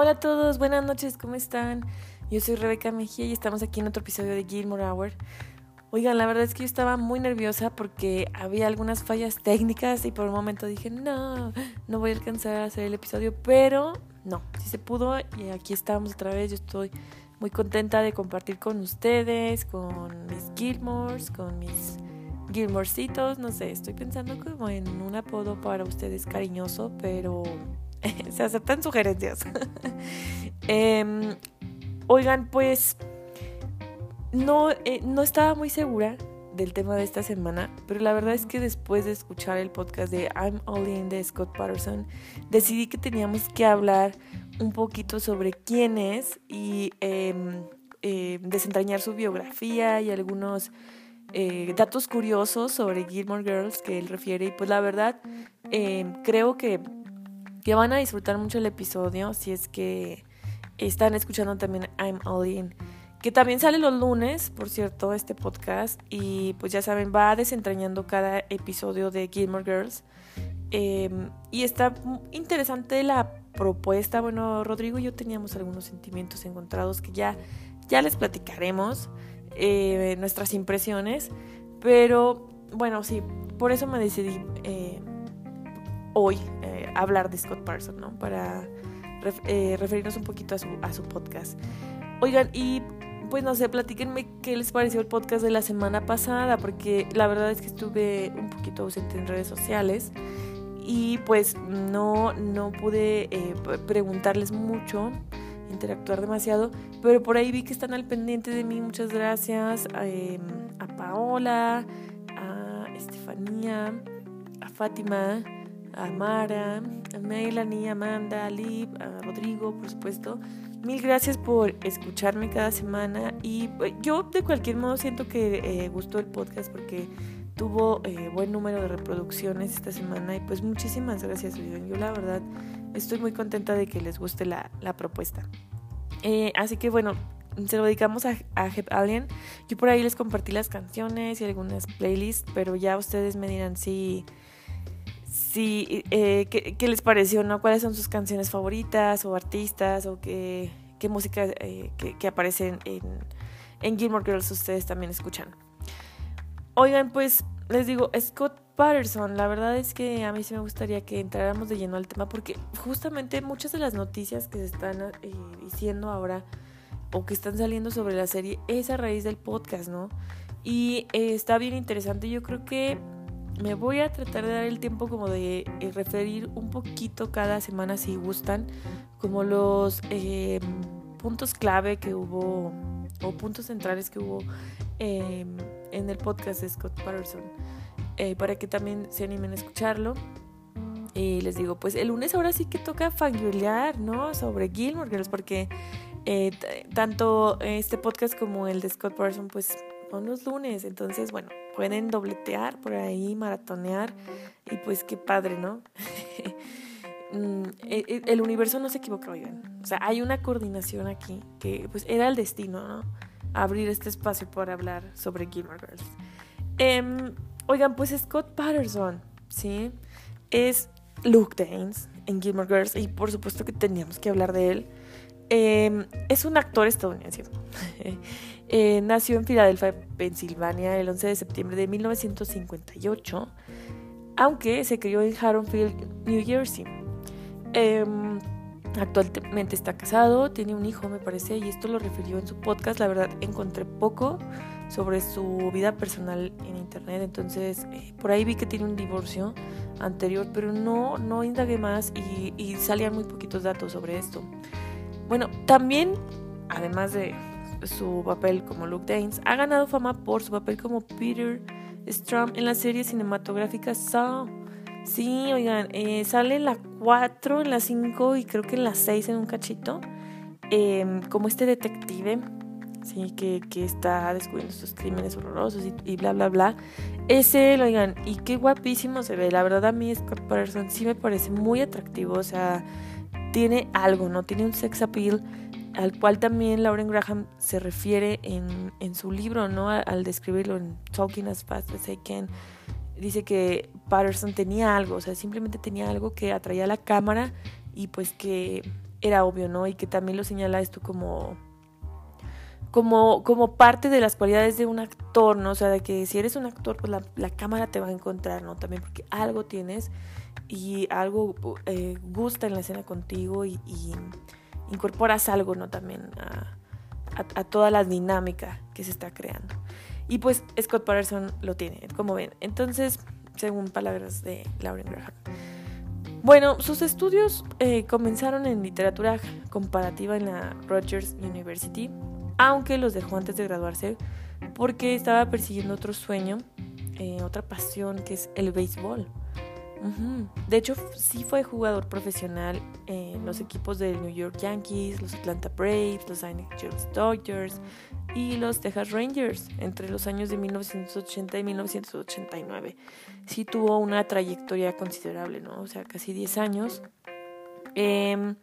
Hola a todos, buenas noches, ¿cómo están? Yo soy Rebeca Mejía y estamos aquí en otro episodio de Gilmore Hour. Oigan, la verdad es que yo estaba muy nerviosa porque había algunas fallas técnicas y por un momento dije, no, no voy a alcanzar a hacer el episodio, pero no, sí se pudo y aquí estamos otra vez. Yo estoy muy contenta de compartir con ustedes, con mis Gilmores, con mis Gilmorcitos, no sé, estoy pensando como en un apodo para ustedes cariñoso, pero se aceptan sugerencias. Em, oigan, pues no, eh, no estaba muy segura del tema de esta semana, pero la verdad es que después de escuchar el podcast de I'm All In de Scott Patterson, decidí que teníamos que hablar un poquito sobre quién es y em, em, desentrañar su biografía y algunos eh, datos curiosos sobre Gilmore Girls que él refiere. Y pues la verdad, creo que que van a disfrutar mucho el episodio si es que están escuchando también I'm All In. Que también sale los lunes, por cierto, este podcast. Y pues ya saben, va desentrañando cada episodio de Gilmore Girls. Em, y está interesante la propuesta. Bueno, Rodrigo y yo teníamos algunos sentimientos encontrados que ya, ya les platicaremos. Eh, nuestras impresiones. Pero bueno, sí, por eso me decidí eh, hoy eh, hablar de Scott Parson, ¿no? Para eh, referirnos un poquito a su, a su podcast. Oigan, y pues no sé, platíquenme qué les pareció el podcast de la semana pasada, porque la verdad es que estuve un poquito ausente en redes sociales y pues no, no pude eh, preguntarles mucho, interactuar demasiado, pero por ahí vi que están al pendiente de mí. Muchas gracias em, a Paola, a Estefanía, a Fátima a Mara, a Melanie, Amanda, a Liv, a Rodrigo, por supuesto. Mil gracias por escucharme cada semana y eh, yo de cualquier modo siento que eh, gustó el podcast porque tuvo eh, buen número de reproducciones esta semana y pues muchísimas gracias. Yo la verdad estoy muy contenta de que les guste la, la propuesta. así que bueno, se lo dedicamos a, a Alien. Yo por ahí les compartí las canciones y algunas playlists, pero ya ustedes me dirán si eh, ¿qué, les pareció, no? ¿Cuáles son sus canciones favoritas o artistas o qué, música eh, que, que, aparecen en, en Gilmore Girls ustedes también escuchan? Oigan, pues les digo, Scott Patterson, la verdad es que a mí sí me gustaría que entráramos de lleno al tema porque justamente muchas de las noticias que se están eh, diciendo ahora o que están saliendo sobre la serie es a raíz del podcast, ¿no? Y eh, está bien interesante, yo creo que me voy a tratar de dar el tiempo como de eh, referir un poquito cada semana si gustan, como los em, puntos clave que hubo o puntos centrales que hubo em, en el podcast de Scott Patterson, eh, para que también se animen a escucharlo. Y les digo, pues el lunes ahora sí que toca fangirlear, ¿no? Sobre Gilmore Girls, porque eh, tanto este podcast como el de Scott Patterson, pues son los lunes. Entonces, bueno, pueden dobletear por ahí, maratonear y pues qué padre, ¿no? Mm, e, e, el universo no se equivoca, oigan. O sea, hay una coordinación aquí que pues era el destino, ¿no? Abrir este espacio para hablar sobre Gilmore Girls. Em, oigan, pues Scott Patterson, ¿sí? Es Luke Danes en Gilmore Girls y por supuesto que teníamos que hablar de él. Em, es un actor estadounidense. Eh, nació en Filadelfia, Pensilvania, el 11 de septiembre de 1958, aunque se crió en Haddonfield, New Jersey. Em, actualmente está casado, tiene un hijo, me parece, y esto lo refirió en su podcast. La verdad, encontré poco sobre su vida personal en internet, entonces eh, por ahí vi que tiene un divorcio anterior, pero no, no indagué más y salían muy poquitos datos sobre esto. Bueno, también, además de su papel como Luke Danes, ha ganado fama por su papel como Peter Strum en la serie cinematográfica Saw. Sí, oigan, eh, sale en la 4, en la 5 y creo que en la 6 en un cachito. Em, como este detective, sí, que, que está descubriendo estos crímenes horrorosos y, bla, bla, bla. Ese, oigan, y qué guapísimo se ve. La verdad, a mí Scott Patterson sí me parece muy atractivo. O sea, tiene algo, ¿no? Tiene un sex appeal al cual también Lauren Graham se refiere en, en su libro, ¿no? Al, describirlo en Talking as Fast as I Can. Dice que Patterson tenía algo, o sea, simplemente tenía algo que atraía a la cámara y pues que era obvio, ¿no? Y que también lo señala esto como, como, como parte de las cualidades de un actor, ¿no? O sea, de que si eres un actor, pues la, cámara te va a encontrar, ¿no? También porque algo tienes y algo eh, gusta en la escena contigo y, incorporas algo. También a, a, toda la dinámica que se está creando. Y pues Scott Patterson lo tiene, como ven. Entonces, según palabras de Lauren Graham. Bueno, sus estudios eh, comenzaron en literatura comparativa en la Rogers University, aunque los dejó antes de graduarse porque estaba persiguiendo otro sueño, eh, otra pasión que es el béisbol. De hecho, sí fue jugador profesional en los equipos de New York Yankees, los Atlanta Braves, los Angeles Dodgers y los Texas Rangers entre los años de 1980 y 1989. Sí tuvo una trayectoria considerable, ¿no? O sea, casi 10 años. Em,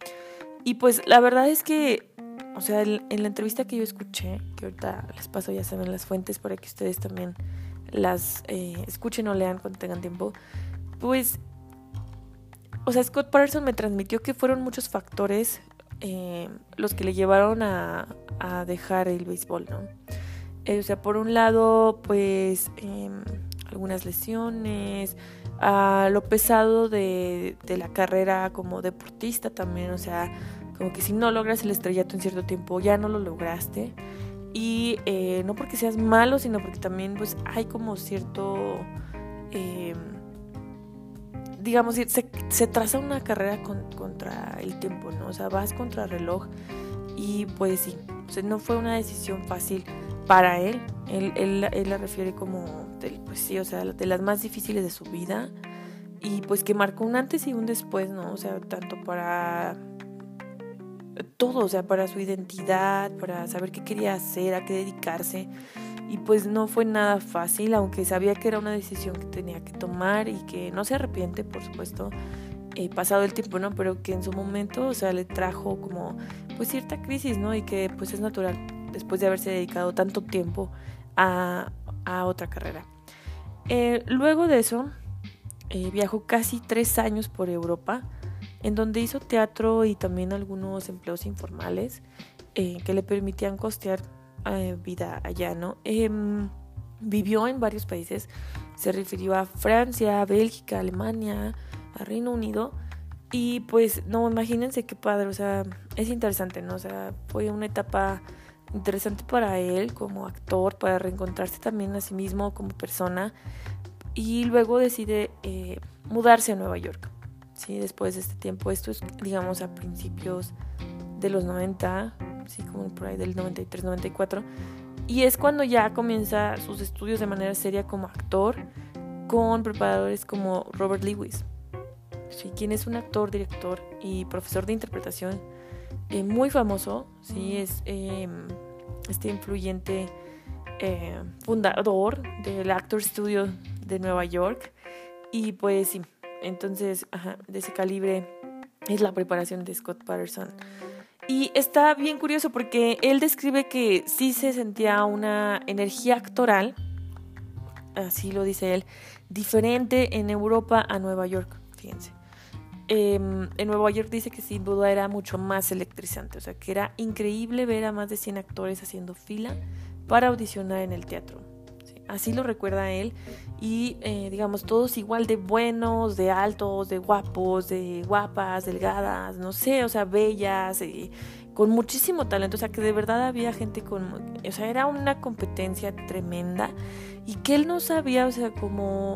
y pues la verdad es que, o sea, en la entrevista que yo escuché, que ahorita les paso, ya saben, las fuentes para que ustedes también las eh, escuchen o lean cuando tengan tiempo pues, o sea, Scott Patterson me transmitió que fueron muchos factores eh, los que le llevaron a, dejar el béisbol, ¿no? Eh, o sea, por un lado, pues, em, algunas lesiones, a lo pesado de, de la carrera como deportista también, o sea, como que si no logras el estrellato en cierto tiempo, ya no lo lograste. Y eh, no porque seas malo, sino porque también pues hay como cierto em, digamos, se, se traza una carrera contra el tiempo, ¿no? O sea, vas contra el reloj y pues sí, no fue una decisión fácil para él. Él, él, la refiere como, pues sí, o sea, de las más difíciles de su vida y pues que marcó un antes y un después, ¿no? O sea, tanto para todo, o sea, para su identidad, para saber qué quería hacer, a qué dedicarse y pues no fue nada fácil, aunque sabía que era una decisión que tenía que tomar y que no se arrepiente, por supuesto, eh, pasado el tiempo, ¿no? Pero que en su momento, o sea, le trajo como pues cierta crisis, ¿no? Y que pues es natural después de haberse dedicado tanto tiempo a, a otra carrera. Eh, luego de eso, eh, viajó casi tres años por Europa, en donde hizo teatro y también algunos empleos informales que le permitían costear eh, vida allá, ¿no? Em, vivió en varios países, se refirió a Francia, Bélgica, Alemania, a Reino Unido. Y pues, no, imagínense qué padre, o sea, es interesante, ¿no? O sea, fue una etapa interesante para él como actor, para reencontrarse también a sí mismo como persona. Y luego decide eh, mudarse a Nueva York, ¿sí? Después de este tiempo, esto es, digamos, a principios de los 90, sí, como por ahí del 93, 94. Y es cuando ya comienza sus estudios de manera seria como actor con preparadores como Robert Lewis, ¿sí? quien es un actor, director y profesor de interpretación eh, muy famoso, ¿sí? es em, este influyente eh, fundador del Actor Studio de Nueva York. Y pues sí, entonces de ese calibre es la preparación de Scott Patterson. Y está bien curioso porque él describe que sí se sentía una energía actoral, así lo dice él, diferente en Europa a Nueva York, fíjense. Em, en Nueva York dice que sin duda era mucho más electrizante, o sea que era increíble ver a más de 100 actores haciendo fila para audicionar en el teatro. Así lo recuerda él. Y eh, digamos, todos igual de buenos, de altos, de guapos, de guapas, delgadas, no sé, o sea, bellas, y con muchísimo talento. O sea, que de verdad había gente con. O sea, era una competencia tremenda. Y que él no sabía, o sea, como.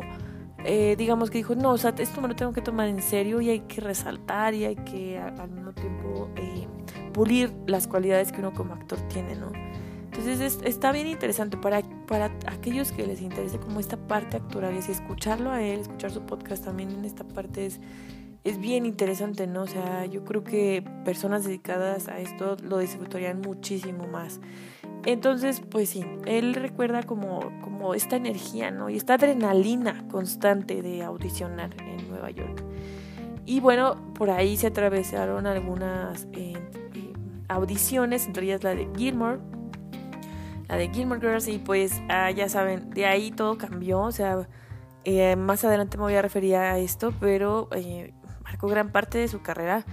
Eh, digamos que dijo, no, o sea, esto me lo tengo que tomar en serio y hay que resaltar y hay que al mismo tiempo eh, pulir las cualidades que uno como actor tiene, ¿no? Entonces está bien interesante para, para aquellos que les interese como esta parte actoral y escucharlo a él, escuchar su podcast también en esta parte es, es bien interesante, ¿no? O sea, yo creo que personas dedicadas a esto lo disfrutarían muchísimo más. Entonces, pues sí, él recuerda como, como esta energía, ¿no? Y esta adrenalina constante de audicionar en Nueva York. Y bueno, por ahí se atravesaron algunas eh, eh, audiciones, entre ellas la de Gilmore, la de Gilmore Girls y pues ah, ya saben, de ahí todo cambió, o sea, eh, más adelante me voy a referir a esto, pero eh, marcó gran parte de su carrera.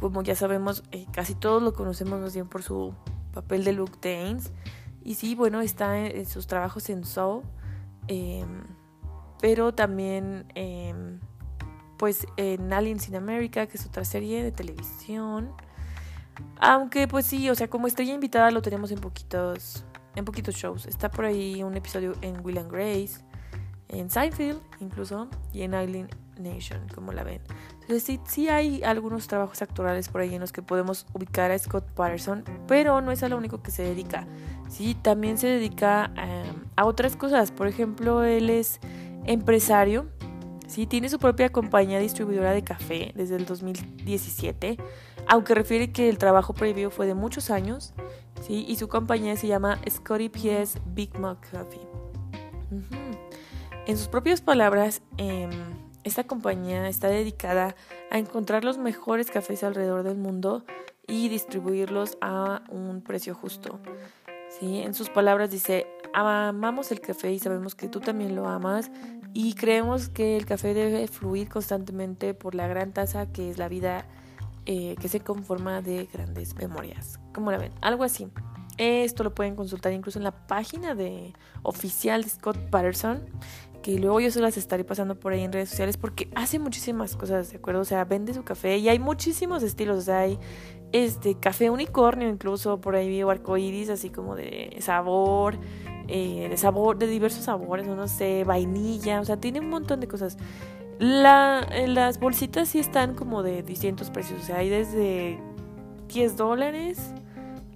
Como ya sabemos, eh, casi todos lo conocemos más bien por su papel de Luke Danes. Y sí, bueno, está en, sus trabajos en Soul, em, pero también em, pues en Aliens in America, que es otra serie de televisión. Aunque pues sí, o sea, como estrella invitada lo tenemos en poquitos en poquitos shows. Está por ahí un episodio en Will and Grace, en Seinfeld incluso, y en Island Nation, como la ven. Entonces sí, sí hay algunos trabajos actorales por ahí en los que podemos ubicar a Scott Patterson, pero no es a lo único que se dedica. Sí, también se dedica em, a otras cosas. Por ejemplo, él es empresario. Sí, tiene su propia compañía distribuidora de café desde el 2017, aunque refiere que el trabajo previo fue de muchos años, ¿sí? y su compañía se llama Scotty P.S. Big Mac Coffee. En sus propias palabras, eh, esta compañía está dedicada a encontrar los mejores cafés alrededor del mundo y distribuirlos a un precio justo. ¿Sí? En sus palabras dice, amamos el café y sabemos que tú también lo amas y creemos que el café debe fluir constantemente por la gran taza que es la vida eh, que se conforma de grandes memorias. ¿Cómo la ven? Algo así. Esto lo pueden consultar incluso en la página de oficial de Scott Patterson que luego yo se las estaré pasando por ahí en redes sociales porque hace muchísimas cosas, ¿de acuerdo? O sea, vende su café y hay muchísimos estilos, o sea, hay este café unicornio incluso, por ahí veo arcoíris así como de sabor, eh, de sabor, de diversos sabores, no sé, vainilla, o sea, tiene un montón de cosas. La, las bolsitas sí están como de distintos precios, o sea, hay desde 10 dólares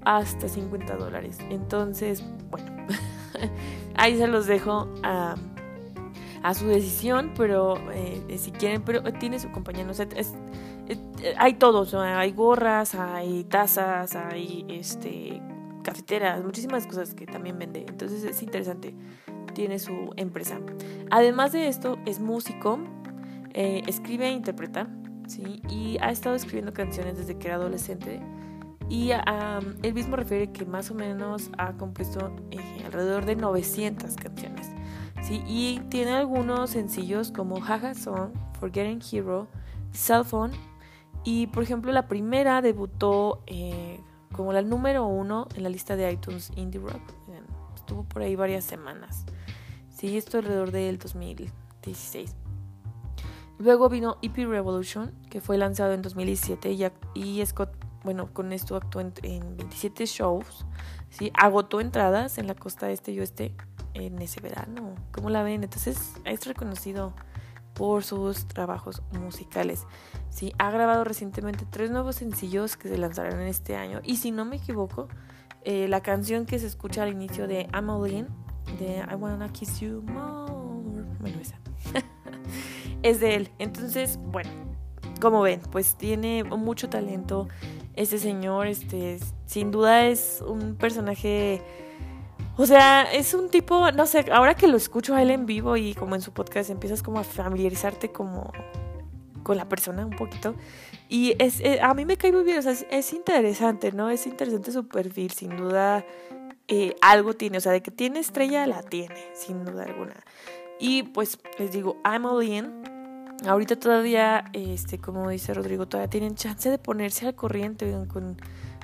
hasta 50 dólares. Entonces, bueno, ahí se los dejo a a su decisión, pero eh, eh, si quieren, pero tiene su compañía, no sé, eh, hay todos, hay gorras, hay tazas, hay este cafeteras, muchísimas cosas que también vende, entonces es interesante, tiene su empresa. Además de esto, es músico, escribe e interpreta, ¿sí? y ha estado escribiendo canciones desde que era adolescente. Y él mismo refiere que más o menos ha compuesto alrededor de 900 canciones. Y tiene algunos sencillos como Haha Song, Forgetting Hero, Cell Phone. Y por ejemplo, la primera debutó eh, como la número uno en la lista de iTunes Indie Rock. Estuvo por ahí varias semanas. Sí, esto alrededor del 2016. Luego vino EP Revolution, que fue lanzado en 2017 y, y Scott, bueno, con esto actuó en, 27 shows. ¿sí? Agotó entradas en la costa este y oeste en ese verano. ¿Cómo la ven? Entonces es reconocido por sus trabajos musicales. Sí, ha grabado recientemente tres nuevos sencillos que se lanzarán en este año. Y si no me equivoco, eh, la canción que se escucha al inicio de I'm de I Wanna Kiss You More, bueno, esa, es de él. Entonces, bueno, como ven, pues tiene mucho talento este señor. Este, sin duda es un personaje o sea, es un tipo, no sé, ahora que lo escucho a él en vivo y como en su podcast empiezas como a familiarizarte como con la persona un poquito. Y es, eh, a mí me cae muy bien, o sea, es, interesante, ¿no? Es interesante su perfil, sin duda eh, algo tiene, o sea, de que tiene estrella, la tiene, sin duda alguna. Y pues les digo, I'm all in. Ahorita todavía, este, como dice Rodrigo, todavía tienen chance de ponerse al corriente con,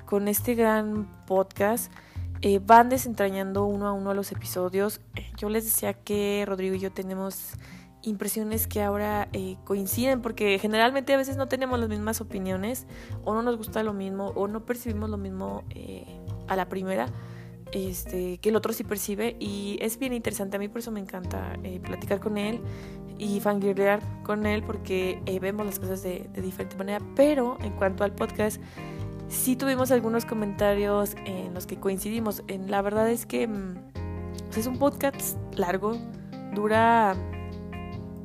con este gran podcast. Eh, van desentrañando uno a uno los episodios. Eh, yo les decía que Rodrigo y yo tenemos impresiones que ahora eh, coinciden porque generalmente a veces no tenemos las mismas opiniones o no nos gusta lo mismo o no percibimos lo mismo a la primera este, que el otro sí percibe y es bien interesante. A mí por eso me encanta platicar con él y fangirlear con él porque vemos las cosas de, diferente manera. Pero en cuanto al podcast, sí tuvimos algunos comentarios en los que coincidimos. En, la verdad es que mm, es un podcast largo, dura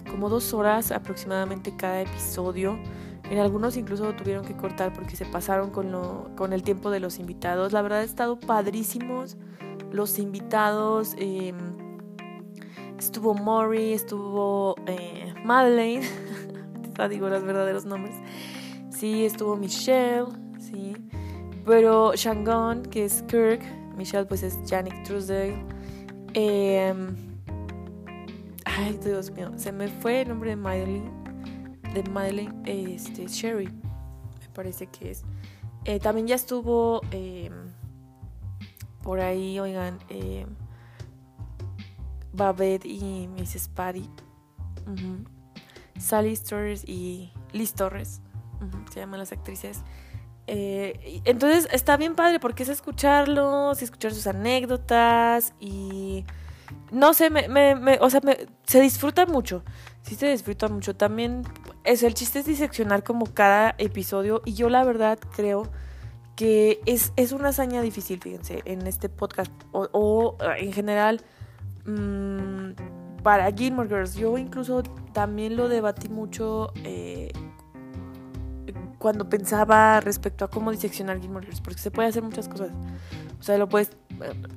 como dos horas aproximadamente cada episodio. En algunos incluso tuvieron que cortar porque se pasaron con, lo, con el tiempo de los invitados. La verdad ha estado padrísimos los invitados. Em, estuvo Maury, estuvo eh, Madeleine. digo los verdaderos nombres. Sí, estuvo Michelle sí. Pero Shangon, que es Kirk, Michelle pues es Janik Truesdale. Em, ay, Dios mío, se me fue el nombre de Madeline. de Madeleine este, Sherry, me parece que es. Eh, también ya estuvo em, por ahí, oigan, eh, Babette y Mrs. Paddy. Sally Torres y Liz Torres, se llaman las actrices. Eh, entonces está bien padre porque es escucharlos, escuchar sus anécdotas y no sé, me, me, o sea, se disfruta mucho, sí se disfruta mucho. También es el chiste es diseccionar como cada episodio y yo la verdad creo que es, es una hazaña difícil, fíjense, en este podcast o, en general mmm, para Gilmore Girls. Yo incluso también lo debatí mucho eh, cuando pensaba respecto a cómo diseccionar Gilmore Girls, porque se puede hacer muchas cosas. O sea, lo puedes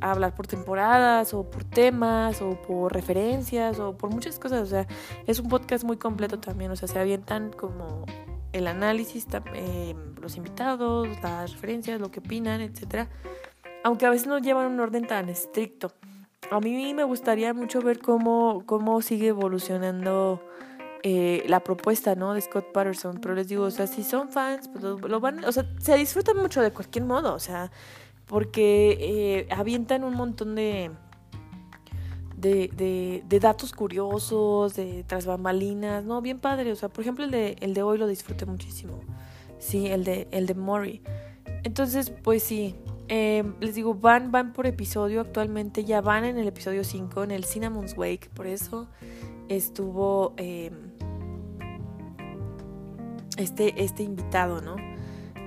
hablar por temporadas, o por temas, o por referencias, o por muchas cosas. O sea, es un podcast muy completo también. O sea, se avientan como el análisis, eh, los invitados, las referencias, lo que opinan, etc. Aunque a veces no llevan un orden tan estricto. A mí me gustaría mucho ver cómo, cómo sigue evolucionando eh, la propuesta, ¿no? De Scott Patterson. Pero les digo, o sea, si son fans, pues lo, van, o sea, se disfrutan mucho de cualquier modo, o sea, porque eh, avientan un montón de, de, de, datos curiosos, de tras bambalinas, ¿no? Bien padre, o sea, por ejemplo, el de, el de hoy lo disfruté muchísimo. Sí, el de, el de Mori. Entonces, pues sí, eh, les digo, van, van por episodio, actualmente ya van en el episodio 5, en el Cinnamon's Wake, por eso estuvo eh, este, este invitado, ¿no?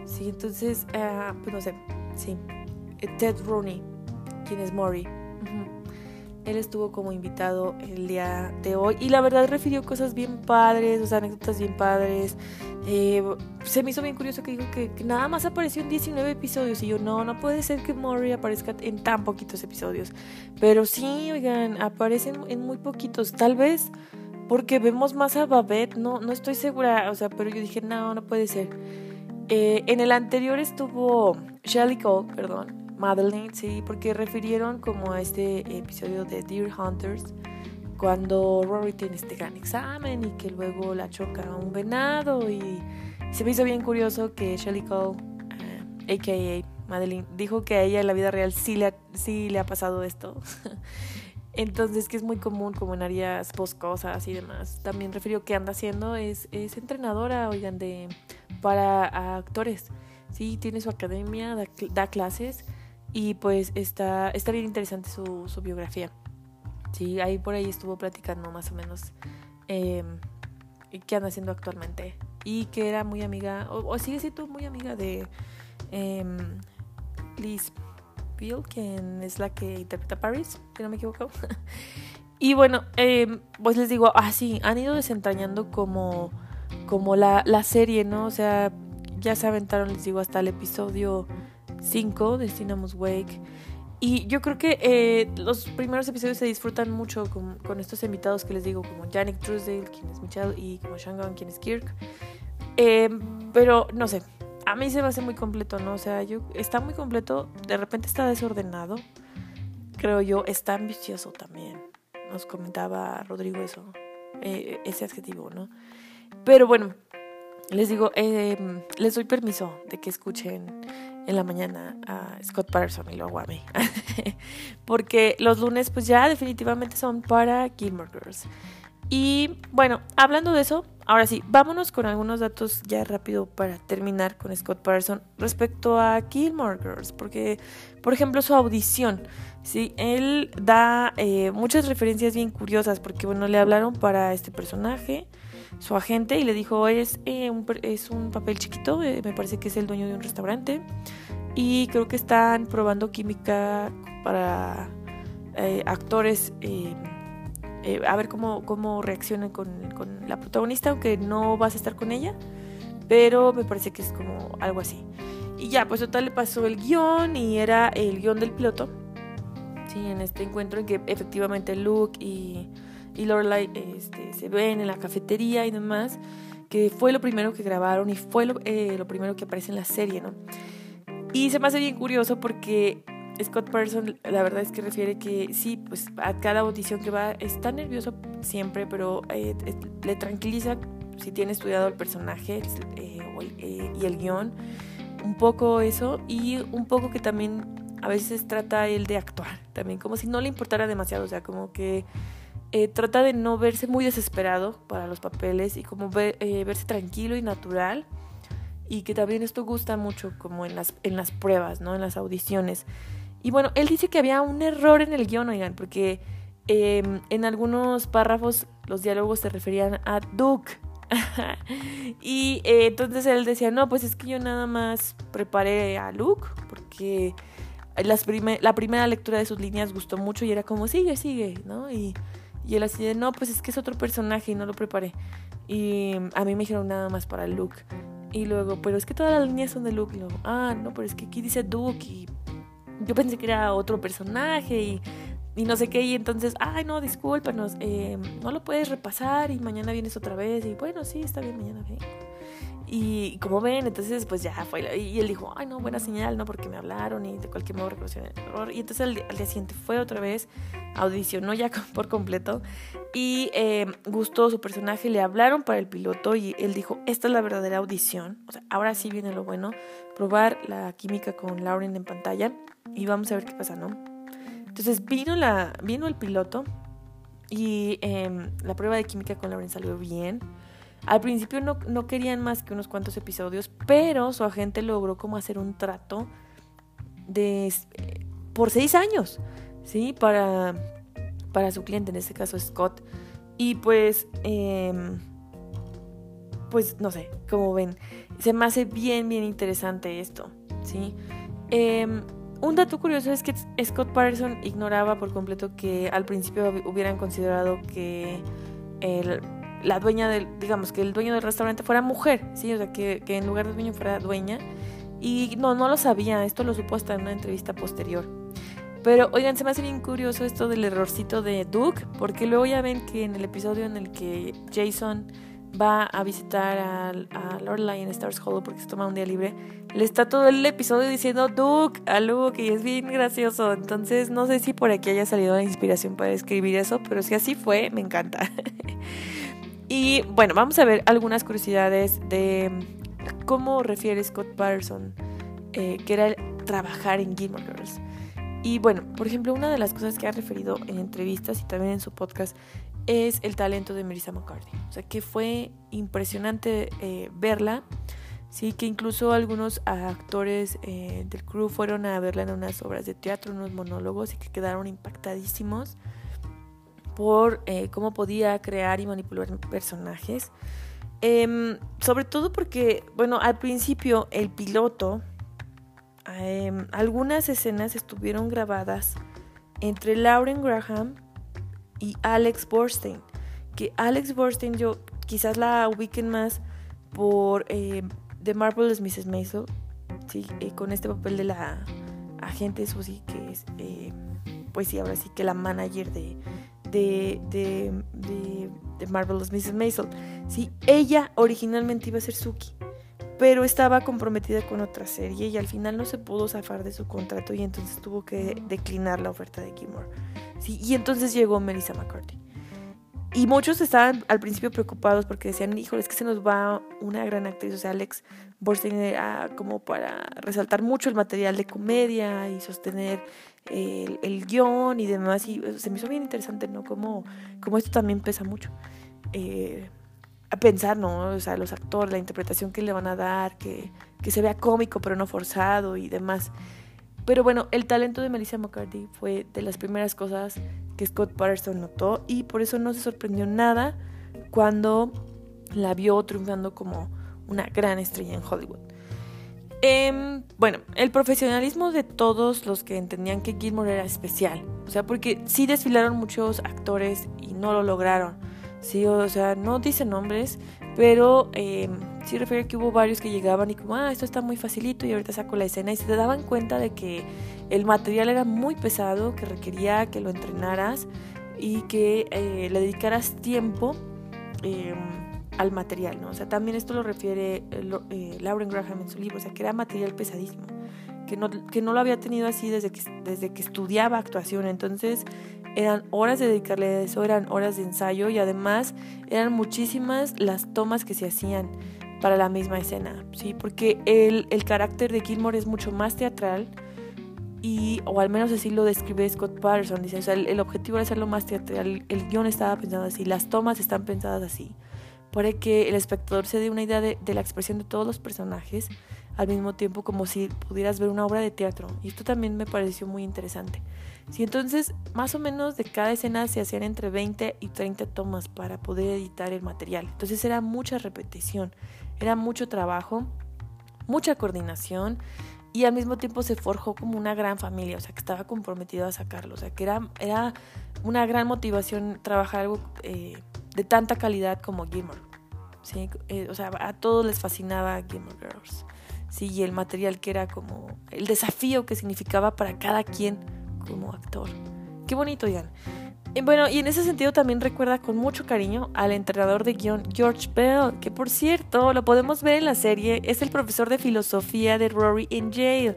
Sí, entonces, uh, pues no sé, sí. Eh, Ted Rooney, quien es Maury. Él estuvo como invitado el día de hoy y la verdad refirió cosas bien padres, o sea, anécdotas bien padres. Eh, se me hizo bien curioso que dijo que, nada más apareció en 19 episodios y yo no, no puede ser que Maury aparezca en tan poquitos episodios. Pero sí, oigan, aparecen en muy poquitos, tal vez porque vemos más a Babette, no, no estoy segura, o sea, pero yo dije, no, no puede ser. Eh, en el anterior estuvo Shelly Cole, perdón, Madeline, sí, porque refirieron como a este episodio de Deer Hunters, cuando Rory tiene este gran examen y que luego la choca un venado y se me hizo bien curioso que Shelly Cole, aka eh, Madeline, dijo que a ella en la vida real sí le sí le ha pasado esto. Entonces, que es muy común como en áreas boscosas y demás. También refirió que anda haciendo, es, es entrenadora, oigan, de, para actores. Sí, tiene su academia, da, clases y pues está, está bien interesante su, su, biografía. Sí, ahí por ahí estuvo platicando más o menos eh, qué anda haciendo actualmente. Y que era muy amiga, o, sigue siendo muy amiga de eh, Liz quien es la que interpreta a Paris, si no me equivoco. y bueno, em, pues les digo, ah, sí, han ido desentrañando como, como la, la serie, ¿no? O sea, ya se aventaron, les digo, hasta el episodio 5 de Cinemus Wake. Y yo creo que eh, los primeros episodios se disfrutan mucho con, estos invitados que les digo, como Yannick Truesdale, quien es Michelle, y como Shangon, quien es Kirk. Eh, pero no sé, a mí se me hace muy completo, ¿no? O sea, yo está muy completo, de repente está desordenado, creo yo, está ambicioso también. Nos comentaba Rodrigo eso, eh, ese adjetivo, ¿no? Pero bueno, les digo, les doy permiso de que escuchen en la mañana a Scott Patterson y luego a mí. Porque los lunes pues ya definitivamente son para Gilmore Girls. Y bueno, hablando de eso, ahora sí, vámonos con algunos datos ya rápido para terminar con Scott Patterson respecto a Gilmore Girls, porque, por ejemplo, su audición, sí, él da eh, muchas referencias bien curiosas, porque bueno, le hablaron para este personaje, su agente, y le dijo, es, eh, un, es un papel chiquito, eh, me parece que es el dueño de un restaurante, y creo que están probando química para actores eh, a ver cómo, cómo reacciona con, con, la protagonista, aunque no vas a estar con ella, pero me parece que es como algo así. Y ya, pues total le pasó el guion y era el guion del piloto, sí, en este encuentro en que efectivamente Luke y, y Lorelai este, se ven en la cafetería y demás, que fue lo primero que grabaron y fue lo, eh, lo primero que aparece en la serie, ¿no? Y se me hace bien curioso porque Scott Person la verdad es que refiere que sí, pues a cada audición que va está nervioso siempre, pero eh, le tranquiliza si tiene estudiado el personaje eh, eh, y el guion, un poco eso y un poco que también a veces trata él de actuar, también como si no le importara demasiado, o sea, como que eh, trata de no verse muy desesperado para los papeles y como verse tranquilo y natural y que también esto gusta mucho como en las, en las pruebas, ¿no? En las audiciones. Y bueno, él dice que había un error en el guion, oigan, porque em, en algunos párrafos los diálogos se referían a Duke. y eh, entonces él decía, no, pues es que yo nada más preparé a Luke porque las la primera lectura de sus líneas gustó mucho y era como, sigue, sigue, ¿no? Y, y él así de, no, pues es que es otro personaje y no lo preparé. Y a mí me dijeron nada más para Luke. Y luego, pero es que todas las líneas son de Luke. Y luego, ah, no, pero es que aquí dice Duke y yo pensé que era otro personaje y, y no sé qué. Y entonces, ay, no, discúlpanos, eh, no lo puedes repasar y mañana vienes otra vez. Y bueno, sí, está bien, mañana vengo. Y como ven, entonces pues ya fue. Y él dijo, ay no, buena señal, ¿no? Porque me hablaron y de cualquier modo reconocieron el error. Y entonces al, día siguiente fue otra vez, audicionó ya por completo. Y eh, gustó su personaje, le hablaron para el piloto y él dijo, esta es la verdadera audición. O sea, ahora sí viene lo bueno, probar la química con Lauren en pantalla y vamos a ver qué pasa, ¿no? Entonces vino, la, vino el piloto y em, la prueba de química con Lauren salió bien. Al principio no, no, querían más que unos cuantos episodios, pero su agente logró como hacer un trato de por seis años, ¿sí? Para, para su cliente, en este caso Scott. Y pues, em, pues no sé, como ven, se me hace bien, bien interesante esto, ¿sí? Eh, un dato curioso es que Scott Patterson ignoraba por completo que al principio hubieran considerado que la dueña del, digamos, que el dueño del restaurante fuera mujer, ¿sí? O sea, que, en lugar de dueño fuera dueña. Y no, no lo sabía, esto lo supo hasta en una entrevista posterior. Pero oigan, se me hace bien curioso esto del errorcito de Duke, porque luego ya ven que en el episodio en el que Jason va a visitar a, a Lorelai en Stars Hollow porque se toma un día libre, le está todo el episodio diciendo Duke a Luke y es bien gracioso. Entonces no sé si por aquí haya salido la inspiración para escribir eso, pero si así fue, me encanta. y bueno, vamos a ver algunas curiosidades de cómo refiere Scott Patterson eh, que era trabajar en Gilmore Girls. Y bueno, por ejemplo, una de las cosas que ha referido en entrevistas y también en su podcast es el talento de Melissa McCarthy. O sea, que fue impresionante eh, verla. Sí, que incluso algunos actores eh, del crew fueron a verla en unas obras de teatro, unos monólogos y que quedaron impactadísimos por eh, cómo podía crear y manipular personajes. Em, sobre todo porque, bueno, al principio el piloto, em, algunas escenas estuvieron grabadas entre Lauren Graham y Alex Borstein. Que Alex Borstein yo quizás la ubiquen más por eh, The Marvelous Mrs. Maisel, ¿sí? Eh, con este papel de la agente Susie, que es, eh, pues sí, ahora sí que la manager de, de, de, de, de Marvelous Mrs. Maisel. Sí, ella originalmente iba a ser Suki, pero estaba comprometida con otra serie y al final no se pudo zafar de su contrato y entonces tuvo que declinar la oferta de Gilmore y entonces llegó Melissa McCarthy. Y muchos estaban al principio preocupados porque decían, híjole, es que se nos va una gran actriz. O sea, Alex Borstein era como para resaltar mucho el material de comedia y sostener el, el guion y demás. Y se me hizo bien interesante, ¿no? Como, como esto también pesa mucho. Eh, a pensar, ¿no? O sea, los actores, la interpretación que le van a dar, que, que se vea cómico pero no forzado y demás. Pero bueno, el talento de Melissa McCarthy fue de las primeras cosas que Scott Patterson notó y por eso no se sorprendió nada cuando la vio triunfando como una gran estrella en Hollywood. Em, bueno, el profesionalismo de todos los que entendían que Gilmore era especial, o sea, porque sí desfilaron muchos actores y no lo lograron, sí, o sea, no dicen nombres, pero eh, sí refiere que hubo varios que llegaban y como, ah, esto está muy facilito y ahorita saco la escena y se te daban cuenta de que el material era muy pesado, que requería que lo entrenaras y que eh, le dedicaras tiempo em, al material, ¿no? O sea, también esto lo refiere eh, Lauren Graham en su libro, o sea, que era material pesadísimo, que no, que no lo había tenido así desde que, desde que estudiaba actuación, entonces eran horas de dedicarle a eso, eran horas de ensayo y además eran muchísimas las tomas que se hacían para la misma escena, ¿sí? Porque el, el carácter de Gilmore es mucho más teatral y, o al menos así lo describe Scott Patterson, dice, o sea, el, objetivo era hacerlo más teatral, el guion estaba pensado así, las tomas están pensadas así, para que el espectador se dé una idea de, la expresión de todos los personajes al mismo tiempo como si pudieras ver una obra de teatro. Y esto también me pareció muy interesante. Sí, entonces, más o menos de cada escena se hacían entre 20 y 30 tomas para poder editar el material. Entonces era mucha repetición, era mucho trabajo, mucha coordinación y al mismo tiempo se forjó como una gran familia, o sea, que estaba comprometido a sacarlo, o sea, que era, era una gran motivación trabajar algo eh, de tanta calidad como Gilmore. ¿sí? Eh, o sea, a todos les fascinaba Gilmore Girls. Sí, y el material que era como el desafío que significaba para cada quien como actor. Qué bonito, Ian. Y bueno, y en ese sentido también recuerda con mucho cariño al entrenador de guion George Bell, que por cierto lo podemos ver en la serie, es el profesor de filosofía de Rory in Jail.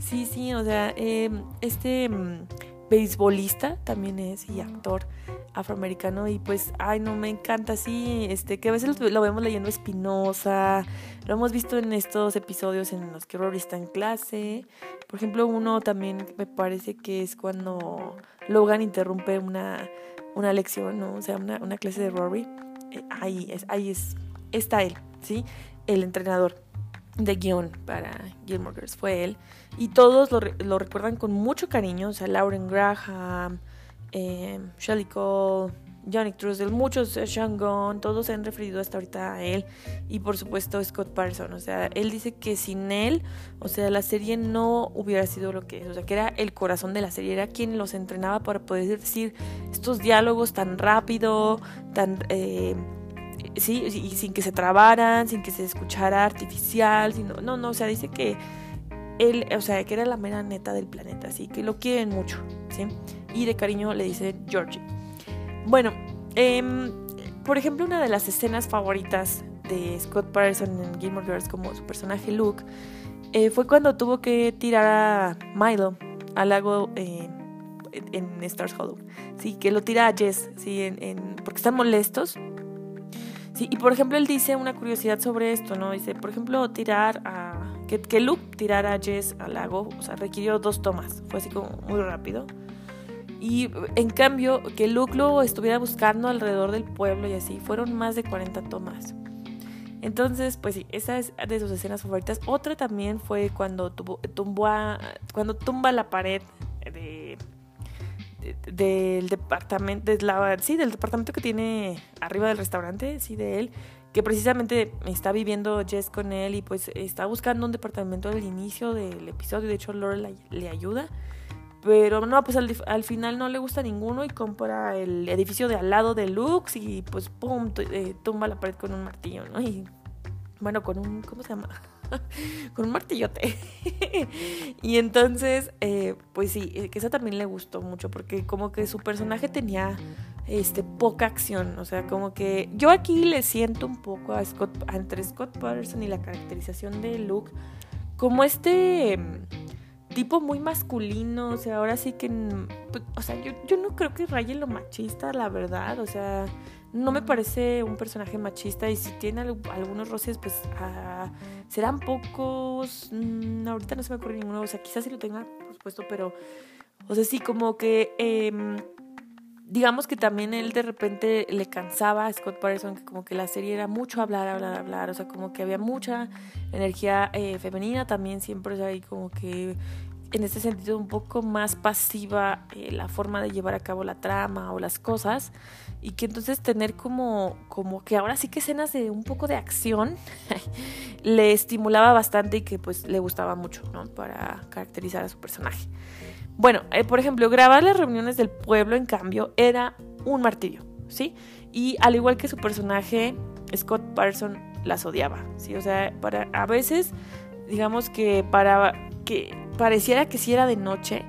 Sí, sí, o sea, em, este mm, beisbolista también es y actor afroamericano y pues ay no me encanta así este que a veces lo, vemos leyendo Espinosa lo hemos visto en estos episodios en los que Rory está en clase. Por ejemplo uno también me parece que es cuando Logan interrumpe una, una lección ¿no? o sea una, una clase de Rory. Eh, ahí es ahí es está él sí el entrenador de guion para Gilmore Girls fue él. Y todos lo, lo recuerdan con mucho cariño. O sea Lauren Graham eh, Shelly Cole, Johnny Trussell, muchos, eh, Sean Gunn, todos se han referido hasta ahorita a él. Y por supuesto Scott Parson, o sea, él dice que sin él, o sea, la serie no hubiera sido lo que es, o sea, que era el corazón de la serie, era quien los entrenaba para poder decir estos diálogos tan rápido, tan... Eh, sí, y sin que se trabaran, sin que se escuchara artificial, sino, no, no, o sea, dice que él, o sea, que era la mera neta del planeta, así que lo quieren mucho, ¿sí? y de cariño le dice Georgie. Bueno, em, por ejemplo, una de las escenas favoritas de Scott Patterson en Gilmore Girls como su personaje Luke eh, fue cuando tuvo que tirar a Milo al lago eh, en Stars Hollow. Sí, que lo tira a Jess, sí, en, porque están molestos. Sí, y por ejemplo, él dice una curiosidad sobre esto, ¿no? Dice, por ejemplo, tirar a. Que, que Luke tirara a Jess al lago, o sea, requirió dos tomas. Fue así como muy rápido. Y en cambio, que Luke lo estuviera buscando alrededor del pueblo y así, fueron más de 40 tomas. Entonces, pues sí, esa es de sus escenas favoritas. Otra también fue cuando tumbó cuando tumba la pared del departamento, de la, sí, del departamento que tiene arriba del restaurante, sí, de él, que precisamente está viviendo Jess con él y pues está buscando un departamento al inicio del episodio. De hecho, Laura le ayuda. Pero no, pues al, final no le gusta ninguno y compra el edificio de al lado de Lux y pues pum, eh, tumba la pared con un martillo, ¿no? Y bueno, con un, ¿cómo se llama? con un martillote. y entonces, eh, pues sí, eh, que eso también le gustó mucho porque como que su personaje tenía este poca acción, o sea, como que yo aquí le siento un poco a Scott, entre Scott Patterson y la caracterización de Luke como este tipo muy masculino, o sea, ahora sí que, pues, o sea, yo, yo no creo que raye lo machista, la verdad, o sea, no me parece un personaje machista y si tiene algunos roces, pues ah, serán pocos, mm, ahorita no se me ocurre ninguno, o sea, quizás sí lo tenga, por supuesto, pero, o sea, sí, como que... Em, digamos que también él de repente le cansaba a Scott Patterson que como que la serie era mucho hablar, hablar, hablar, o sea, como que había mucha energía eh, femenina también siempre, o sea, y como que en este sentido un poco más pasiva eh, la forma de llevar a cabo la trama o las cosas y que entonces tener como como que ahora sí que escenas de un poco de acción le estimulaba bastante y que pues le gustaba mucho, ¿no? Para caracterizar a su personaje. Bueno, eh, por ejemplo, grabar las reuniones del pueblo, en cambio, era un martillo, ¿sí? Y al igual que su personaje, Scott Patterson las odiaba, ¿sí? O sea, para, a veces, digamos que para que pareciera que si era de noche,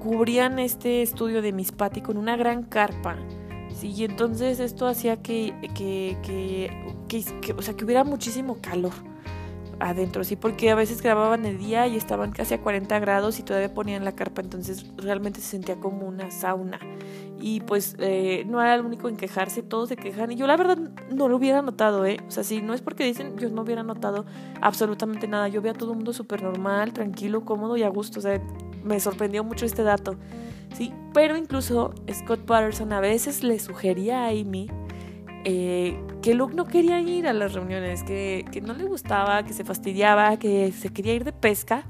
cubrían este estudio de Miss Patty con una gran carpa, ¿sí? Y entonces esto hacía que, que, que, que, o sea, que hubiera muchísimo calor adentro, sí, porque a veces grababan el día y estaban casi a 40 grados y todavía ponían la carpa, entonces realmente se sentía como una sauna. y pues eh, no era el único en quejarse, todos se quejan y yo la verdad no lo hubiera notado, ¿eh? O sea, si no es porque dicen, yo no hubiera notado absolutamente nada, yo veía a todo el mundo súper normal, tranquilo, cómodo y a gusto, o sea, me sorprendió mucho este dato, ¿sí? Pero incluso Scott Patterson a veces le sugería a Amy eh, que Luke no quería ir a las reuniones, que, no le gustaba, que se fastidiaba, que se quería ir de pesca,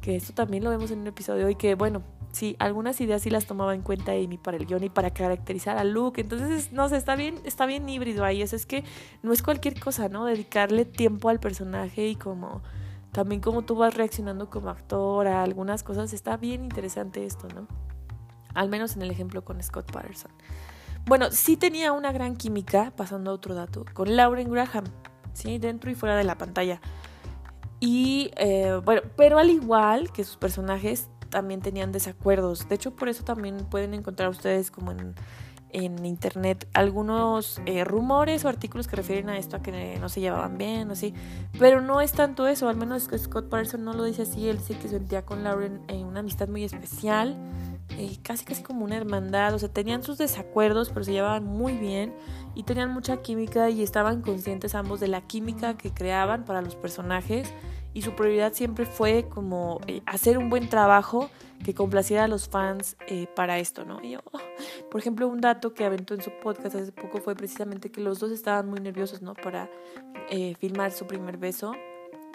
que esto también lo vemos en un episodio y que bueno, sí, algunas ideas sí las tomaba en cuenta Amy para el guion y para caracterizar a Luke. Entonces, no sé, está bien, está bien híbrido ahí. Eso es que no es cualquier cosa, ¿no? Dedicarle tiempo al personaje y como también como tú vas reaccionando como actor a algunas cosas. Está bien interesante esto, ¿no? Al menos en el ejemplo con Scott Patterson. Bueno, sí tenía una gran química, pasando a otro dato, con Lauren Graham, ¿sí? Dentro y fuera de la pantalla. Y eh, bueno, pero al igual que sus personajes, también tenían desacuerdos. De hecho, por eso también pueden encontrar ustedes como en, en internet algunos eh, rumores o artículos que refieren a esto, a que no se llevaban bien o así. Pero no es tanto eso, al menos Scott Patterson no lo dice así. Él dice que se sentía con Lauren en una amistad muy especial, eh, casi casi como una hermandad. O sea, tenían sus desacuerdos, pero se llevaban muy bien y tenían mucha química y estaban conscientes ambos de la química que creaban para los personajes y su prioridad siempre fue como eh, hacer un buen trabajo que complaciera a los fans eh, para esto, ¿no? Y yo, por ejemplo, un dato que aventó en su podcast hace poco fue precisamente que los dos estaban muy nerviosos, ¿no? Para eh, filmar su primer beso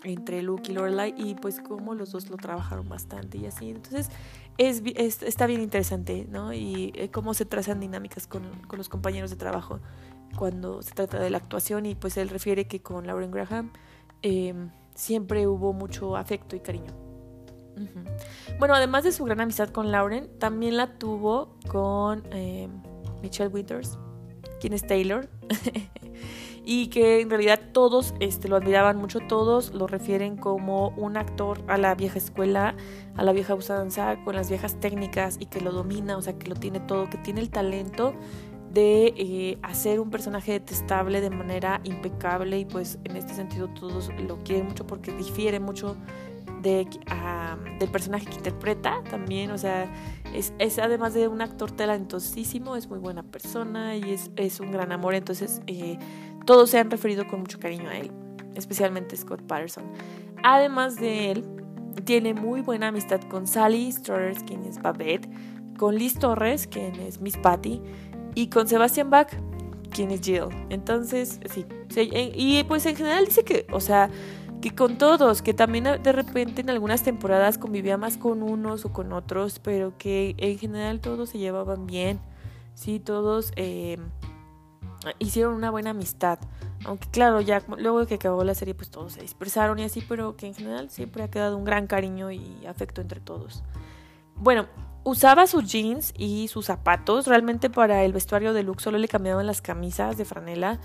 entre Luke y Lorelai y pues como los dos lo trabajaron bastante y así. Entonces es, está bien interesante, ¿no? Y cómo se trazan dinámicas con, con, los compañeros de trabajo cuando se trata de la actuación y pues él refiere que con Lauren Graham em, siempre hubo mucho afecto y cariño. Bueno, además de su gran amistad con Lauren, también la tuvo con eh, Michelle Winters, quien es Taylor, y que en realidad todos este, lo admiraban mucho, todos lo refieren como un actor a la vieja escuela, a la vieja usanza, con las viejas técnicas y que lo domina, o sea, que lo tiene todo, que tiene el talento de eh, hacer un personaje detestable de manera impecable y pues en este sentido todos lo quieren mucho porque difiere mucho de, del personaje que interpreta también, o sea, es, es, además de un actor talentosísimo, es muy buena persona y es, es un gran amor, entonces eh, todos se han referido con mucho cariño a él, especialmente Scott Patterson. Además de él, tiene muy buena amistad con Sally Struthers, quien es Babette, con Liz Torres, quien es Miss Patty, y con Sebastian Bach, quien es Jill. Entonces, sí. Y pues en general dice que, o sea, que con todos, que también de repente en algunas temporadas convivía más con unos o con otros, pero que en general todos se llevaban bien. Sí, todos eh, hicieron una buena amistad. Aunque claro, ya luego de que acabó la serie, pues todos se dispersaron y así, pero que en general siempre ha quedado un gran cariño y afecto entre todos. Bueno, usaba sus jeans y sus zapatos. Realmente para el vestuario de Luke solo le cambiaban las camisas de franela.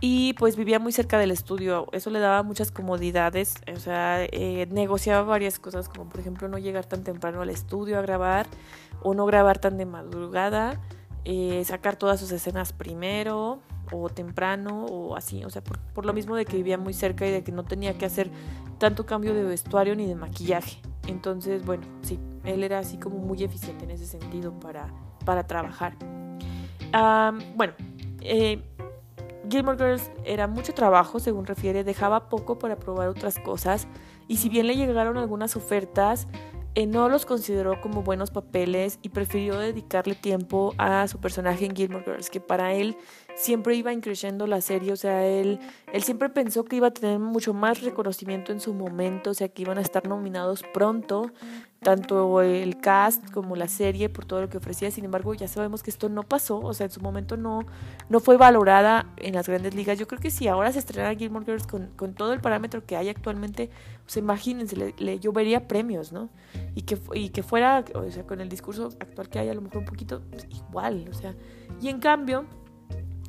Y pues vivía muy cerca del estudio. Eso le daba muchas comodidades. O sea, eh, negociaba varias cosas, como por ejemplo no llegar tan temprano al estudio a grabar. O no grabar tan de madrugada. Eh, sacar todas sus escenas primero o temprano o así. O sea, por, por lo mismo de que vivía muy cerca y de que no tenía que hacer tanto cambio de vestuario ni de maquillaje. Entonces, bueno, sí, él era así como muy eficiente en ese sentido para, para trabajar. bueno, eh, Gilmore Girls era mucho trabajo, según refiere, dejaba poco para probar otras cosas y si bien le llegaron algunas ofertas, eh, no los consideró como buenos papeles y prefirió dedicarle tiempo a su personaje en Gilmore Girls, que para él siempre iba increciendo la serie, o sea, él, él siempre pensó que iba a tener mucho más reconocimiento en su momento, o sea, que iban a estar nominados pronto, tanto el cast como la serie por todo lo que ofrecía, sin embargo, ya sabemos que esto no pasó, o sea, en su momento no, no fue valorada en las grandes ligas. Yo creo que si ahora se estrenara Gilmore Girls con, con todo el parámetro que hay actualmente, pues imagínense, le, le, yo vería premios, ¿no? Y que, y que fuera, o sea, con el discurso actual que hay, a lo mejor un poquito pues, igual, o sea, y en cambio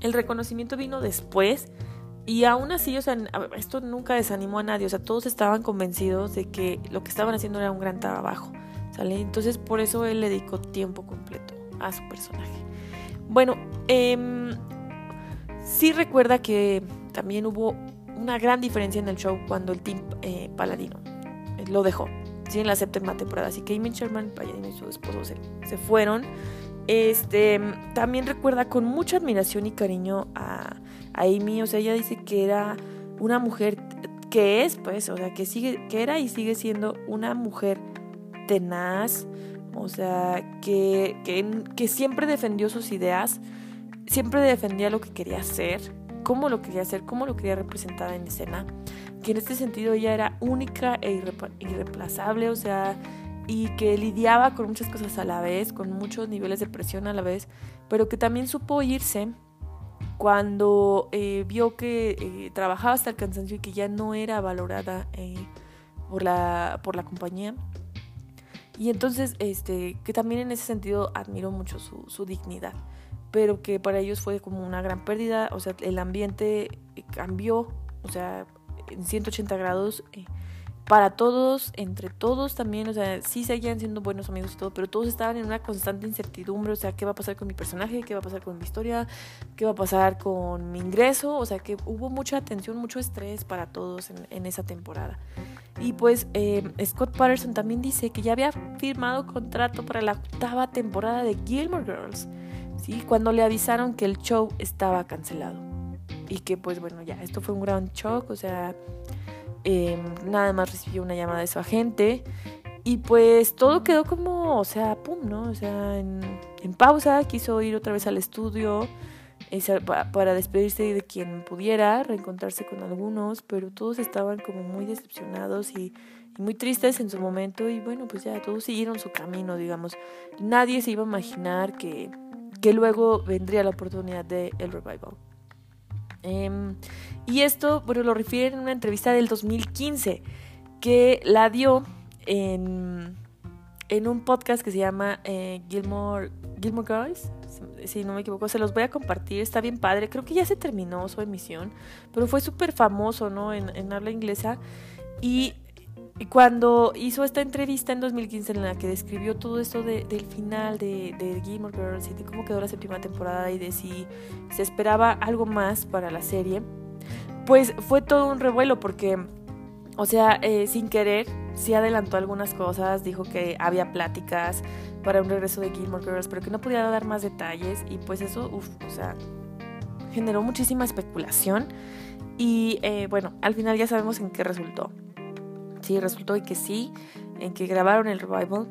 el reconocimiento vino después y aún así, o sea, esto nunca desanimó a nadie, o sea, todos estaban convencidos de que lo que estaban haciendo era un gran trabajo. Entonces por eso él le dedicó tiempo completo a su personaje. Bueno, eh, sí recuerda que también hubo una gran diferencia en el show cuando el team eh, Paladino eh, lo dejó, sí, en la séptima temporada, así que Amy Sherman, Paladino y su esposo se, se fueron Este, también recuerda con mucha admiración y cariño a, a Amy, o sea, ella dice que era una mujer que es, pues, o sea, que sigue, que era y sigue siendo una mujer tenaz, o sea, que, que, siempre defendió sus ideas, siempre defendía lo que quería hacer, cómo lo quería hacer, cómo lo quería representar en escena, que en este sentido ella era única e irreemplazable, o sea, y que lidiaba con muchas cosas a la vez, con muchos niveles de presión a la vez, pero que también supo irse cuando eh, vio que eh, trabajaba hasta el cansancio y que ya no era valorada eh, por, la, por la compañía. Y entonces, este, que también en ese sentido admiró mucho su, su dignidad, pero que para ellos fue como una gran pérdida, o sea, el ambiente cambió, o sea, en 180 grados para todos, entre todos también, o sea, sí seguían siendo buenos amigos y todo, pero todos estaban en una constante incertidumbre, o sea, ¿qué va a pasar con mi personaje? ¿Qué va a pasar con mi historia? ¿Qué va a pasar con mi ingreso? O sea, que hubo mucha tensión, mucho estrés para todos en, esa temporada. Y pues eh, Scott Patterson también dice que ya había firmado contrato para la octava temporada de Gilmore Girls, ¿sí? Cuando le avisaron que el show estaba cancelado. Y que pues bueno, ya, esto fue un gran shock, o sea Em, nada más recibió una llamada de su agente y pues todo quedó como, o sea, pum, ¿no? O sea, en, pausa, quiso ir otra vez al estudio para despedirse de quien pudiera, reencontrarse con algunos, pero todos estaban como muy decepcionados y, muy tristes en su momento y bueno, pues ya todos siguieron su camino, digamos. Nadie se iba a imaginar que, que luego vendría la oportunidad de el revival. Em, y esto, bueno, lo refiere en una entrevista del 2015 que la dio en, en un podcast que se llama eh, Gilmore, Gilmore Girls, si no me equivoco, se los voy a compartir, está bien padre, creo que ya se terminó su emisión, pero fue súper famoso, ¿no? En, en habla inglesa. Y y cuando hizo esta entrevista en 2015 en la que describió todo esto de, del final de, de Gilmore Girls y de cómo quedó la séptima temporada y de si se esperaba algo más para la serie, pues fue todo un revuelo porque, o sea, eh, sin querer, sí adelantó algunas cosas, dijo que había pláticas para un regreso de Gilmore Girls, pero que no podía dar más detalles y pues eso, uff, o sea, generó muchísima especulación y eh, bueno, al final ya sabemos en qué resultó sí, resultó que sí, en que grabaron el revival.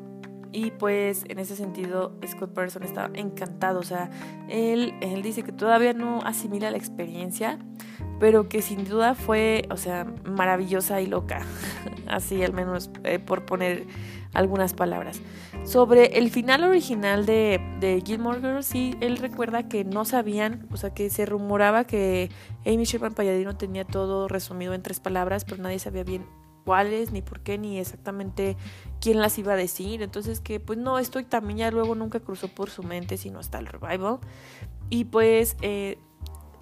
Y pues en ese sentido Scott Person estaba encantado, o sea, él, él dice que todavía no asimila la experiencia, pero que sin duda fue, o sea, maravillosa y loca, así al menos eh, por poner algunas palabras. Sobre el final original de, de Gilmore Girls, sí, él recuerda que no sabían, o sea, que se rumoraba que Amy Sherman Palladino tenía todo resumido en tres palabras, pero nadie sabía bien ni por qué, ni exactamente quién las iba a decir. Entonces que pues no, esto también ya luego nunca cruzó por su mente, sino hasta el revival. Y pues eh,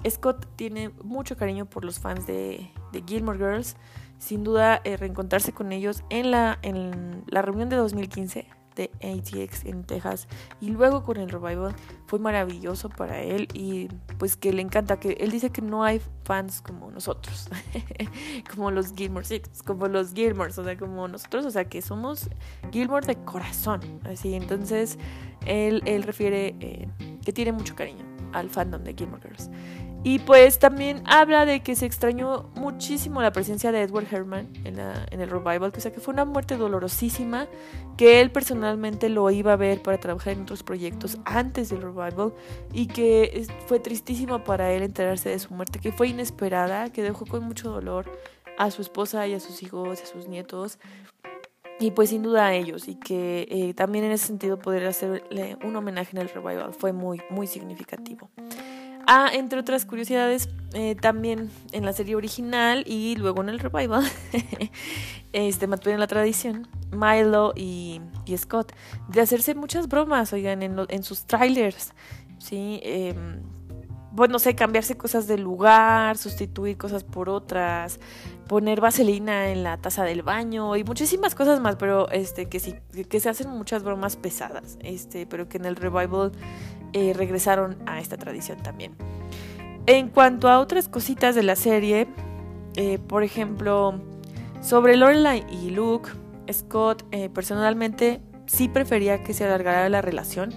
Scott tiene mucho cariño por los fans de, de Gilmore Girls. Sin duda, eh, reencontrarse con ellos en la, en la reunión de 2015 de ATX en Texas y luego con el revival fue maravilloso para él y pues que le encanta que él dice que no hay fans como nosotros como los Gilmore como los Gilmores o sea como nosotros o sea que somos Gilmore de corazón así. Entonces él, él refiere eh, que tiene mucho cariño al fandom de Gilmore Girls y pues también habla de que se extrañó muchísimo la presencia de Edward Herman en, el revival, o sea que fue una muerte dolorosísima, que él personalmente lo iba a ver para trabajar en otros proyectos antes del revival y que fue tristísimo para él enterarse de su muerte, que fue inesperada, que dejó con mucho dolor a su esposa y a sus hijos a sus nietos. Y pues sin duda a ellos y que eh, también en ese sentido poder hacerle un homenaje en el revival fue muy, muy significativo. Ah, entre otras curiosidades, eh, también en la serie original y luego en el revival, este, mantuvieron la tradición, Milo y, Scott, de hacerse muchas bromas, oigan, en, en sus trailers, ¿sí? Eh, bueno, no sé, cambiarse cosas de lugar, sustituir cosas por otras, poner vaselina en la taza del baño y muchísimas cosas más, pero este que sí, que se hacen muchas bromas pesadas, este, pero que en el revival eh, regresaron a esta tradición también. En cuanto a otras cositas de la serie, eh, por ejemplo, sobre Lorelai y Luke, Scott eh, personalmente sí prefería que se alargara la relación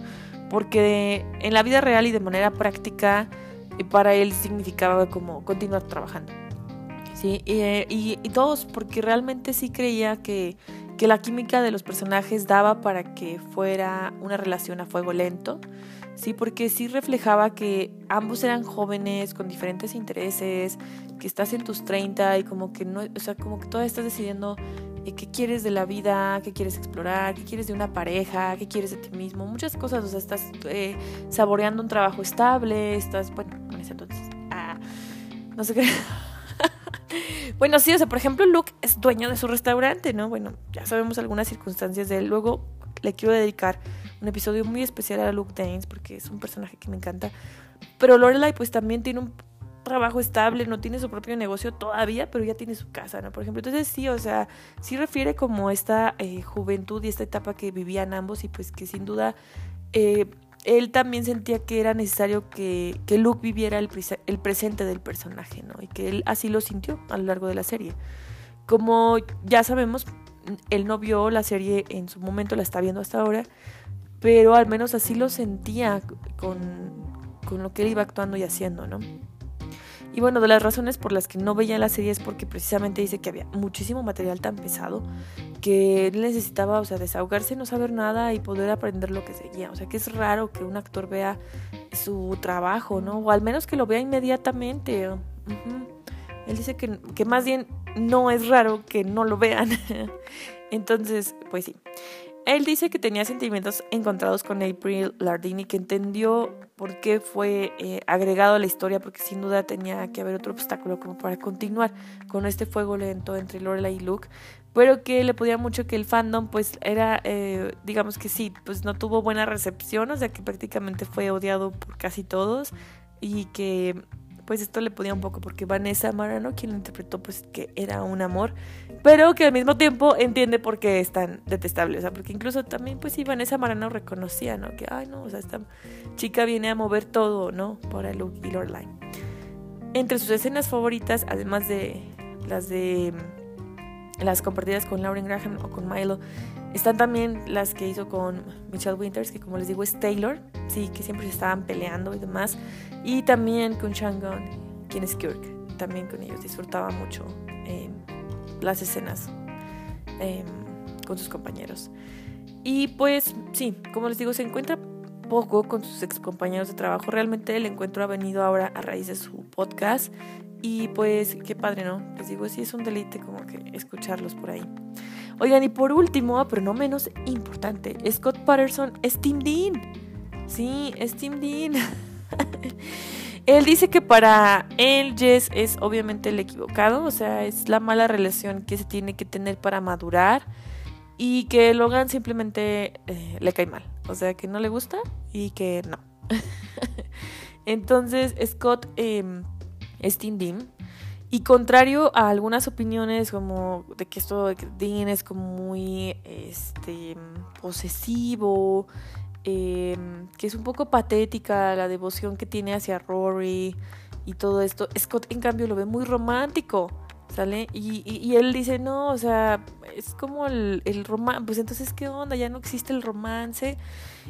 porque en la vida real y de manera práctica eh, para él significaba como continuar trabajando. ¿sí? Y, y, dos, porque realmente sí creía que, que la química de los personajes daba para que fuera una relación a fuego lento. Sí, porque sí reflejaba que ambos eran jóvenes con diferentes intereses, que estás en tus 30 y como que no, o sea, como que todavía estás decidiendo eh, qué quieres de la vida, qué quieres explorar, qué quieres de una pareja, qué quieres de ti mismo, muchas cosas, o sea, estás eh, saboreando un trabajo estable, estás, bueno, en ese entonces, ah, no sé qué. bueno, sí, o sea, por ejemplo, Luke es dueño de su restaurante, ¿no? Bueno, ya sabemos algunas circunstancias de él. Luego le quiero dedicar un episodio muy especial a Luke Danes porque es un personaje que me encanta. Pero Lorelai pues también tiene un trabajo estable, no tiene su propio negocio todavía, pero ya tiene su casa, ¿no? Por ejemplo, entonces sí, o sea, sí refiere como esta eh, juventud y esta etapa que vivían ambos y pues que sin duda eh, él también sentía que era necesario que, que Luke viviera el, el presente del personaje, ¿no? Y que él así lo sintió a lo largo de la serie. Como ya sabemos, él no vio la serie en su momento, la está viendo hasta ahora, pero al menos así lo sentía con, con lo que él iba actuando y haciendo, ¿no? Y bueno, de las razones por las que no veía la serie es porque precisamente dice que había muchísimo material tan pesado que él necesitaba, o sea, desahogarse, no saber nada y poder aprender lo que seguía. O sea, que es raro que un actor vea su trabajo, ¿no? O al menos que lo vea inmediatamente. Él dice que, que más bien no es raro que no lo vean. Entonces, pues sí. Él dice que tenía sentimientos encontrados con April Lardini, que entendió por qué fue eh, agregado a la historia, porque sin duda tenía que haber otro obstáculo como para continuar con este fuego lento entre Lorelai y Luke, pero que le podía mucho que el fandom pues era, eh, digamos que sí, pues no tuvo buena recepción, o sea que prácticamente fue odiado por casi todos y que pues esto le podía un poco porque Vanessa Marano, quien interpretó, pues que era un amor, pero que al mismo tiempo entiende por qué es tan detestable, o sea, porque incluso también, pues sí, Vanessa Marano reconocía, ¿no? Que, ay, no, o sea, esta chica viene a mover todo, ¿no? Para Luke y Lorelai. Entre sus escenas favoritas, además de las de las compartidas con Lauren Graham o con Milo, están también las que hizo con Michelle Winters, que como les digo es Taylor, sí, que siempre se estaban peleando y demás. Y también con Shangon, quien es Kirk. También con ellos disfrutaba mucho em, las escenas em, con sus compañeros. Y pues sí, como les digo, se encuentra poco con sus ex compañeros de trabajo. Realmente el encuentro ha venido ahora a raíz de su podcast. Y pues qué padre, ¿no? Les digo, sí es un deleite como que escucharlos por ahí. Oigan, y por último, pero no menos importante, Scott Patterson es Tim Dean. Sí, es Tim Dean. él dice que para él Jess es obviamente el equivocado, o sea, es la mala relación que se tiene que tener para madurar y que Logan simplemente eh, le cae mal, o sea, que no le gusta y que no. Entonces Scott eh, es Dean y contrario a algunas opiniones como de que esto de que Dean es como muy este, posesivo, em, que es un poco patética la devoción que tiene hacia Rory y todo esto, Scott en cambio lo ve muy romántico. ¿Sale? Y, y, él dice, no, o sea, es como el, el romance, pues entonces, ¿qué onda? Ya no existe el romance.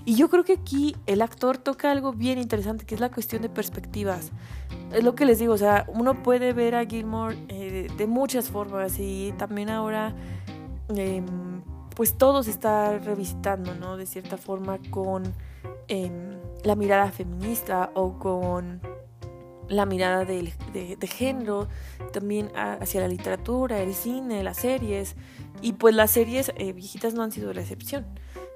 Y yo creo que aquí el actor toca algo bien interesante, que es la cuestión de perspectivas. Es lo que les digo, o sea, uno puede ver a Gilmore eh, de, muchas formas y también ahora, eh, pues todo se está revisitando, ¿no? De cierta forma con em, la mirada feminista o con la mirada de, género, también hacia la literatura, el cine, las series. Y pues las series eh, viejitas no han sido la excepción.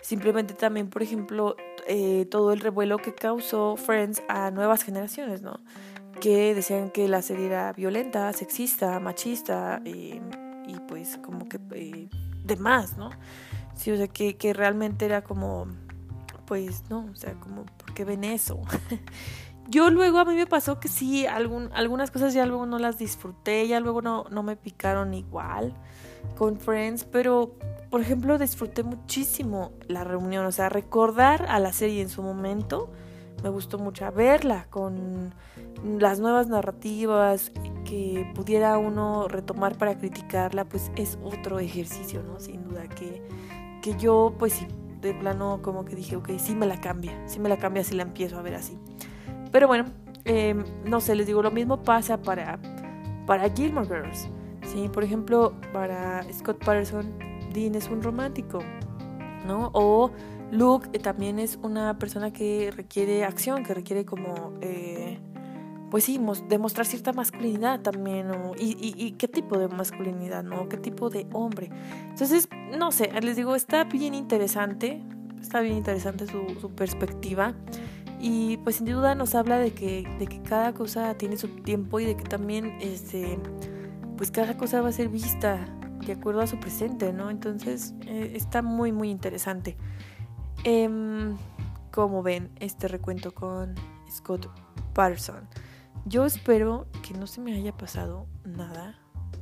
Simplemente también, por ejemplo, eh, todo el revuelo que causó Friends a nuevas generaciones, ¿no? Que decían que la serie era violenta, sexista, machista eh, y pues como que de más, ¿no? Sí, o sea, que, que realmente era como, pues no, o sea, como, ¿por qué ven eso? yo luego a mí me pasó que sí, algún, algunas cosas ya luego no las disfruté, ya luego no, no me picaron igual con Friends, pero por ejemplo disfruté muchísimo la reunión, o sea, recordar a la serie en su momento, me gustó mucho verla con las nuevas narrativas que pudiera uno retomar para criticarla, pues es otro ejercicio, ¿no? Sin duda que, que yo pues sí de plano como que dije, ok, sí me la cambia, sí me la cambia si la empiezo a ver así. Pero bueno, em, no sé, les digo, lo mismo pasa para, para Gilmore Girls. ¿sí? Por ejemplo, para Scott Patterson, Dean es un romántico, ¿no? O Luke eh, también es una persona que requiere acción, que requiere como... Eh, pues sí, demostrar cierta masculinidad también, y, y, qué tipo de masculinidad, ¿no? ¿Qué tipo de hombre? Entonces, no sé, les digo, está bien interesante, está bien interesante su, su perspectiva. Y pues sin duda nos habla de que, de que cada cosa tiene su tiempo y de que también este, pues cada cosa va a ser vista de acuerdo a su presente, ¿no? Entonces eh, está muy muy interesante. Eh, como ven este recuento con Scott Patterson. Yo espero que no se me haya pasado nada.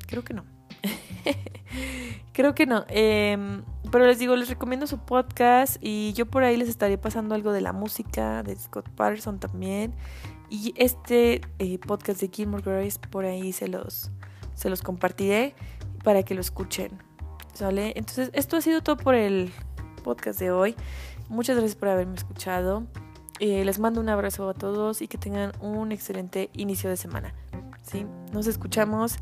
Creo que no. Creo que no. Em, pero les digo, les recomiendo su podcast y yo por ahí les estaré pasando algo de la música de Scott Patterson también. Y este eh, podcast de Gilmore Girls por ahí se los, se los compartiré para que lo escuchen. ¿Sale? Entonces, esto ha sido todo por el podcast de hoy. Muchas gracias por haberme escuchado. Eh, les mando un abrazo a todos y que tengan un excelente inicio de semana. ¿sí? Nos escuchamos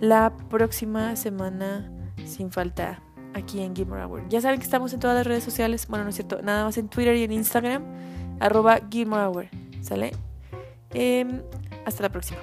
la próxima semana sin falta aquí en Gilmore Hour. Ya saben que estamos en todas las redes sociales. Bueno, no es cierto, nada más en Twitter y en Instagram. Arroba Gilmore Hour. ¿Sale? Em, hasta la próxima.